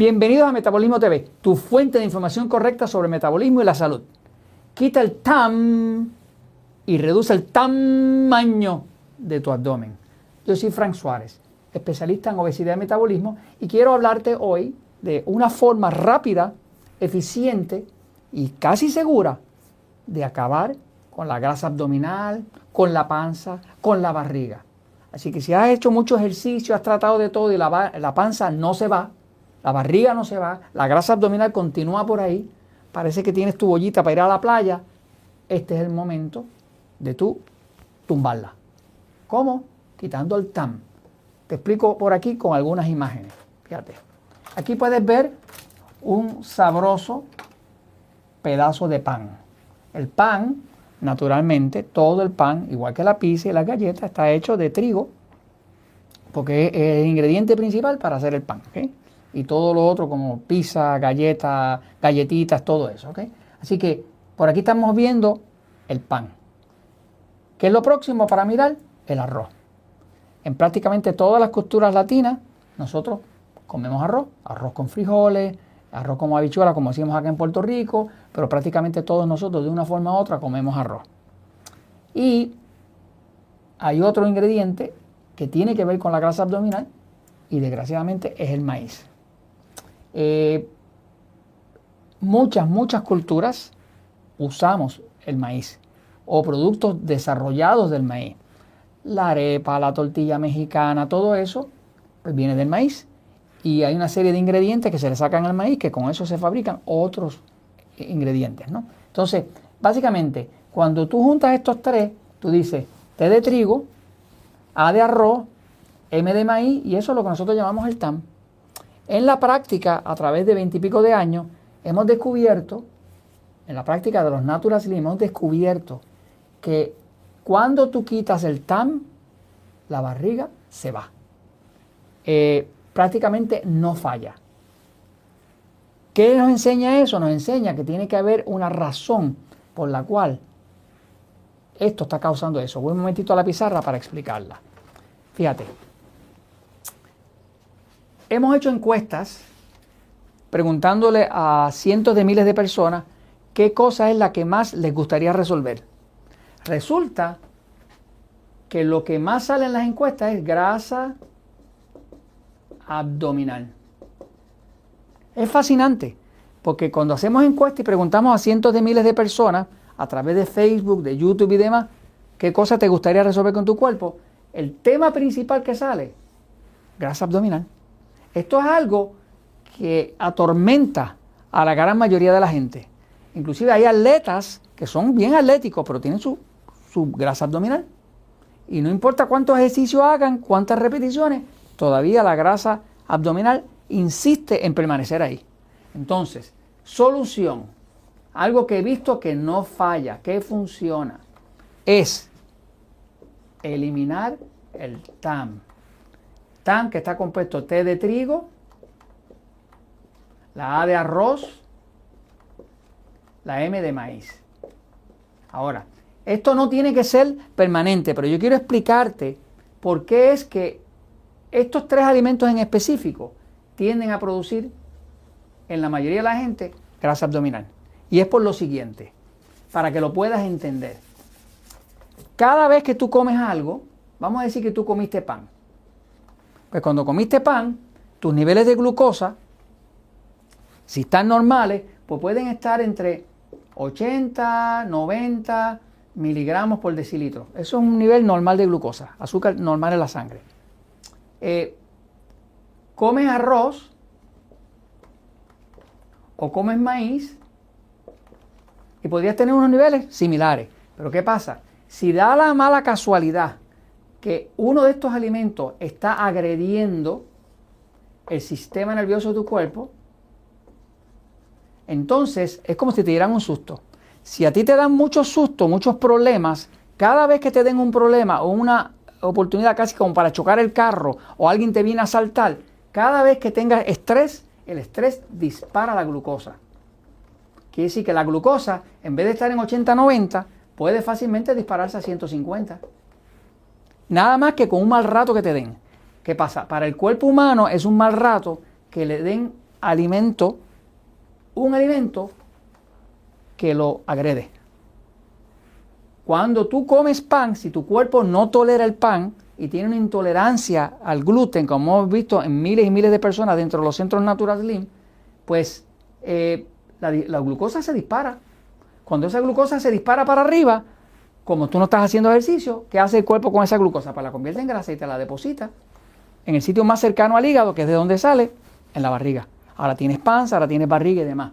Bienvenidos a Metabolismo TV, tu fuente de información correcta sobre metabolismo y la salud. Quita el TAM y reduce el tamaño de tu abdomen. Yo soy Frank Suárez, especialista en obesidad y metabolismo, y quiero hablarte hoy de una forma rápida, eficiente y casi segura de acabar con la grasa abdominal, con la panza, con la barriga. Así que si has hecho mucho ejercicio, has tratado de todo y la panza no se va, la barriga no se va, la grasa abdominal continúa por ahí, parece que tienes tu bollita para ir a la playa, este es el momento de tú tumbarla. ¿Cómo? Quitando el TAM. Te explico por aquí con algunas imágenes. Fíjate. Aquí puedes ver un sabroso pedazo de pan. El pan, naturalmente, todo el pan, igual que la pizza y la galleta, está hecho de trigo, porque es el ingrediente principal para hacer el pan y todo lo otro como pizza, galletas, galletitas, todo eso. ¿ok? Así que por aquí estamos viendo el pan. ¿Qué es lo próximo para mirar? El arroz. En prácticamente todas las culturas latinas nosotros comemos arroz, arroz con frijoles, arroz como habichuela, como decimos acá en Puerto Rico, pero prácticamente todos nosotros de una forma u otra comemos arroz. Y hay otro ingrediente que tiene que ver con la grasa abdominal y desgraciadamente es el maíz. Eh, muchas, muchas culturas usamos el maíz o productos desarrollados del maíz. La arepa, la tortilla mexicana, todo eso pues viene del maíz. Y hay una serie de ingredientes que se le sacan al maíz que con eso se fabrican otros ingredientes. ¿no? Entonces, básicamente, cuando tú juntas estos tres, tú dices T de trigo, A de arroz, M de maíz y eso es lo que nosotros llamamos el TAM. En la práctica, a través de veintipico de años, hemos descubierto, en la práctica de los Natural Slim, hemos descubierto que cuando tú quitas el TAM, la barriga se va. Eh, prácticamente no falla. ¿Qué nos enseña eso? Nos enseña que tiene que haber una razón por la cual esto está causando eso. Voy un momentito a la pizarra para explicarla. Fíjate, hemos hecho encuestas preguntándole a cientos de miles de personas qué cosa es la que más les gustaría resolver. Resulta que lo que más sale en las encuestas es grasa abdominal. Es fascinante, porque cuando hacemos encuestas y preguntamos a cientos de miles de personas a través de Facebook, de YouTube y demás, qué cosa te gustaría resolver con tu cuerpo, el tema principal que sale, grasa abdominal. Esto es algo que atormenta a la gran mayoría de la gente. Inclusive hay atletas que son bien atléticos, pero tienen su, grasa abdominal. Y no importa cuántos ejercicios hagan, cuántas repeticiones, todavía la grasa abdominal insiste en permanecer ahí. Entonces, solución, algo que he visto que no falla, que funciona, es eliminar el TAM. Que está compuesto T de trigo, la A de arroz, la M de maíz. Ahora, esto no tiene que ser permanente, pero yo quiero explicarte por qué es que estos tres alimentos en específico tienden a producir en la mayoría de la gente grasa abdominal. Y es por lo siguiente, para que lo puedas entender. Cada vez que tú comes algo, vamos a decir que tú comiste pan. Pues cuando comiste pan, tus niveles de glucosa, si están normales, pues pueden estar entre 80, 90 miligramos por decilitro. Eso es un nivel normal de glucosa, azúcar normal en la sangre. Eh, comes arroz o comes maíz y podrías tener unos niveles similares. Pero ¿qué pasa? Si da la mala casualidad que uno de estos alimentos está agrediendo el sistema nervioso de tu cuerpo, entonces es como si te dieran un susto. Si a ti te dan muchos sustos, muchos problemas, cada vez que te den un problema o una oportunidad casi como para chocar el carro o alguien te viene a saltar, cada vez que tengas estrés, el estrés dispara la glucosa. Quiere decir que la glucosa, en vez de estar en 80-90, puede fácilmente dispararse a 150. Nada más que con un mal rato que te den. ¿Qué pasa? Para el cuerpo humano es un mal rato que le den alimento, un alimento que lo agrede. Cuando tú comes pan, si tu cuerpo no tolera el pan y tiene una intolerancia al gluten, como hemos visto en miles y miles de personas dentro de los centros Natural Slim, pues eh, la, la glucosa se dispara. Cuando esa glucosa se dispara para arriba, como tú no estás haciendo ejercicio, ¿qué hace el cuerpo con esa glucosa? Pues la convierte en grasa y te la deposita en el sitio más cercano al hígado, que es de donde sale, en la barriga. Ahora tienes panza, ahora tienes barriga y demás.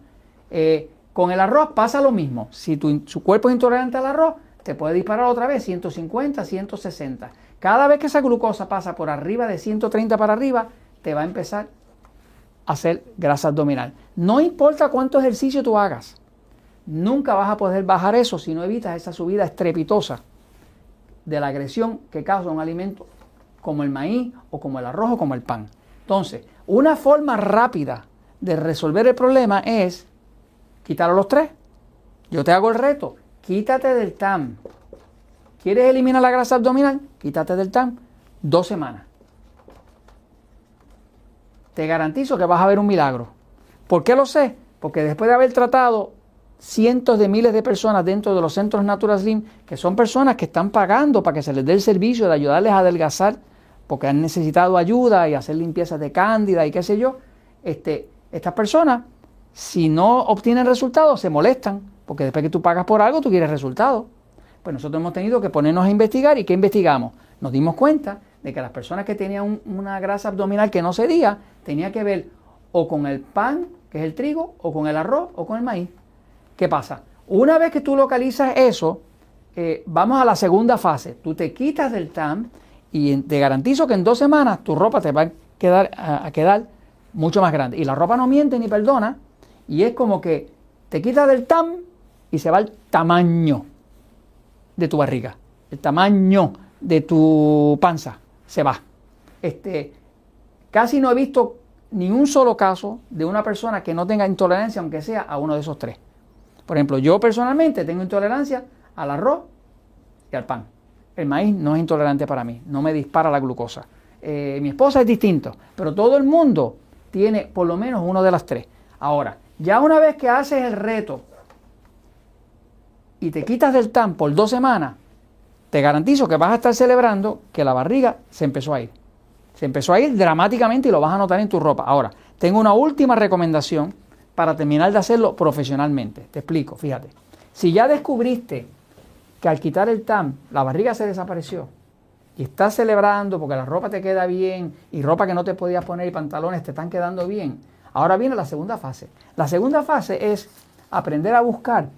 Eh, con el arroz pasa lo mismo. Si tu, su cuerpo es intolerante al arroz, te puede disparar otra vez 150, 160. Cada vez que esa glucosa pasa por arriba de 130 para arriba, te va a empezar a hacer grasa abdominal. No importa cuánto ejercicio tú hagas, nunca vas a poder bajar eso si no evitas esa subida estrepitosa de la agresión que causa un alimento como el maíz o como el arroz o como el pan. Entonces, una forma rápida de resolver el problema es quitar a los tres. Yo te hago el reto. Quítate del TAM. ¿Quieres eliminar la grasa abdominal? Quítate del TAM dos semanas. Te garantizo que vas a ver un milagro. ¿Por qué lo sé? Porque después de haber tratado cientos de miles de personas dentro de los centros Natural Slim, que son personas que están pagando para que se les dé el servicio de ayudarles a adelgazar, porque han necesitado ayuda y hacer limpiezas de cándida y qué sé yo, este, estas personas, si no obtienen resultados, se molestan porque después que tú pagas por algo, tú quieres resultados. Pues nosotros hemos tenido que ponernos a investigar y ¿qué investigamos? Nos dimos cuenta de que las personas que tenían una grasa abdominal que no cedía, tenía que ver o con el pan, que es el trigo, o con el arroz, o con el maíz. ¿Qué pasa? Una vez que tú localizas eso, eh, vamos a la segunda fase. Tú te quitas del TAM y te garantizo que en dos semanas tu ropa te va a quedar, a quedar mucho más grande. Y la ropa no miente ni perdona. Y es como que te quitas del TAM y se va el tamaño de tu barriga, el tamaño de tu panza, se va. Este, casi no he visto ni un solo caso de una persona que no tenga intolerancia, aunque sea a uno de esos tres. Por ejemplo, yo personalmente tengo intolerancia al arroz y al pan. El maíz no es intolerante para mí, no me dispara la glucosa. Eh, mi esposa es distinto, pero todo el mundo tiene por lo menos uno de las tres. Ahora, ya una vez que haces el reto y te quitas del TAM por dos semanas, te garantizo que vas a estar celebrando que la barriga se empezó a ir. Se empezó a ir dramáticamente y lo vas a notar en tu ropa. Ahora, tengo una última recomendación para terminar de hacerlo profesionalmente. Te explico, fíjate. Si ya descubriste que al quitar el TAM la barriga se desapareció y estás celebrando porque la ropa te queda bien y ropa que no te podías poner y pantalones te están quedando bien, ahora viene la segunda fase. La segunda fase es aprender a buscar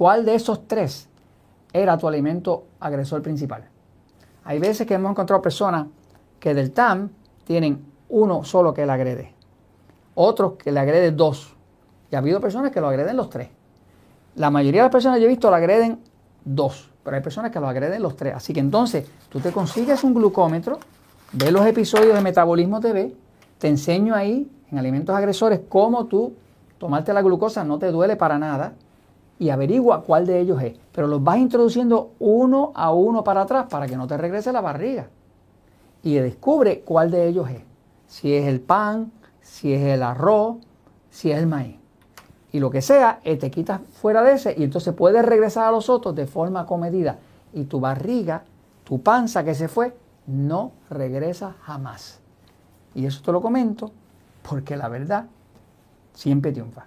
¿Cuál de esos tres era tu alimento agresor principal? Hay veces que hemos encontrado personas que del TAM tienen uno solo que le agrede, otros que le agreden dos, y ha habido personas que lo agreden los tres. La mayoría de las personas que yo he visto lo agreden dos, pero hay personas que lo agreden los tres. Así que entonces tú te consigues un glucómetro, ves los episodios de Metabolismo TV, te enseño ahí en alimentos agresores cómo tú tomarte la glucosa no te duele para nada y averigua cuál de ellos es. Pero los vas introduciendo uno a uno para atrás para que no te regrese la barriga. Y descubre cuál de ellos es. Si es el pan, si es el arroz, si es el maíz. Y lo que sea, eh, te quitas fuera de ese y entonces puedes regresar a los otros de forma comedida. Y tu barriga, tu panza que se fue, no regresa jamás. Y eso te lo comento porque la verdad siempre triunfa.